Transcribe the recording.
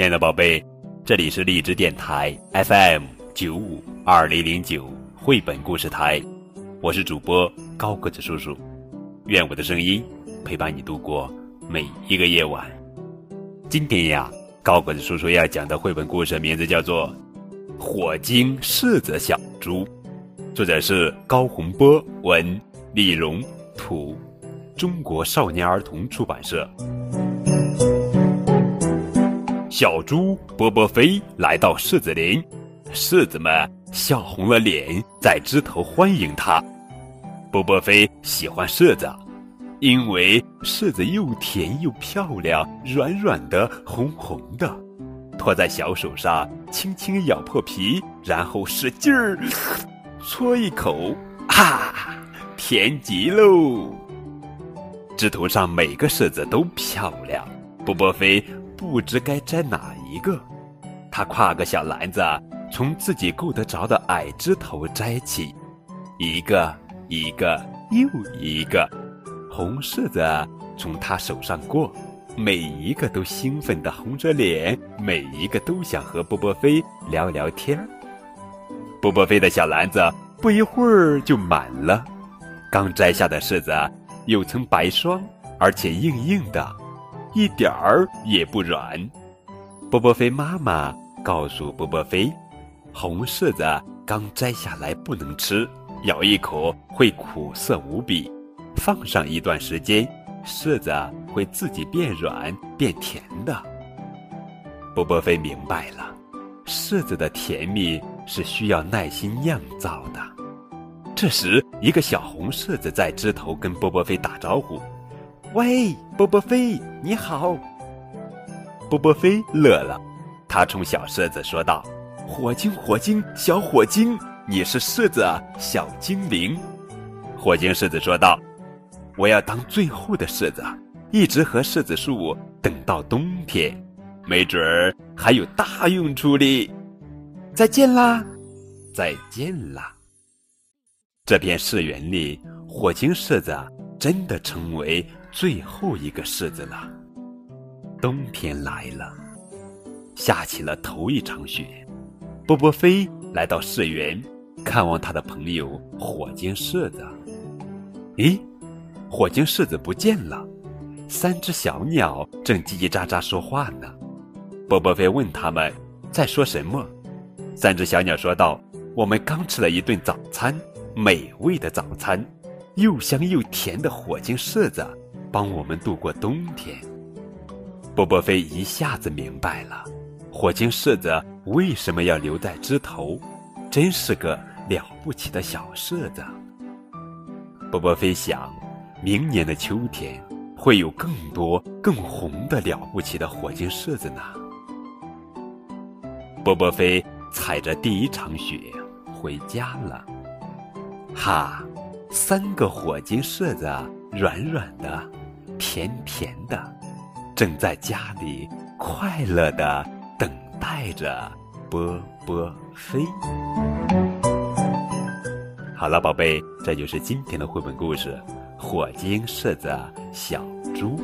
亲爱的宝贝，这里是荔枝电台 FM 九五二零零九绘本故事台，我是主播高个子叔叔，愿我的声音陪伴你度过每一个夜晚。今天呀，高个子叔叔要讲的绘本故事名字叫做《火精柿子小猪》，作者是高洪波，文李荣，图，中国少年儿童出版社。小猪波波飞来到柿子林，柿子们笑红了脸，在枝头欢迎他。波波飞喜欢柿子，因为柿子又甜又漂亮，软软的，红红的。托在小手上，轻轻咬破皮，然后使劲儿 搓一口，啊，甜极喽！枝头上每个柿子都漂亮，波波飞。不知该摘哪一个，他挎个小篮子，从自己够得着的矮枝头摘起，一个一个又一个，红柿子从他手上过，每一个都兴奋地红着脸，每一个都想和波波飞聊聊天。波波飞的小篮子不一会儿就满了，刚摘下的柿子有层白霜，而且硬硬的。一点儿也不软。波波飞妈妈告诉波波飞，红柿子刚摘下来不能吃，咬一口会苦涩无比。放上一段时间，柿子会自己变软变甜的。波波飞明白了，柿子的甜蜜是需要耐心酿造的。这时，一个小红柿子在枝头跟波波飞打招呼。喂，波波飞，你好。波波飞乐了，他冲小柿子说道：“火精，火精，小火精，你是柿子小精灵。”火精柿子说道：“我要当最后的柿子，一直和柿子树等到冬天，没准儿还有大用处哩。”再见啦，再见啦。这片柿园里，火精柿子真的成为。最后一个柿子了。冬天来了，下起了头一场雪。波波飞来到柿园，看望他的朋友火晶柿子。咦，火晶柿子不见了。三只小鸟正叽叽喳喳说话呢。波波飞问他们在说什么。三只小鸟说道：“我们刚吃了一顿早餐，美味的早餐，又香又甜的火晶柿子。”帮我们度过冬天。波波飞一下子明白了，火精柿子为什么要留在枝头，真是个了不起的小柿子。波波飞想，明年的秋天会有更多更红的了不起的火精柿子呢。波波飞踩着第一场雪回家了。哈，三个火精柿子软软的。甜甜的，正在家里快乐的等待着波波飞。好了，宝贝，这就是今天的绘本故事《火精柿子小猪》。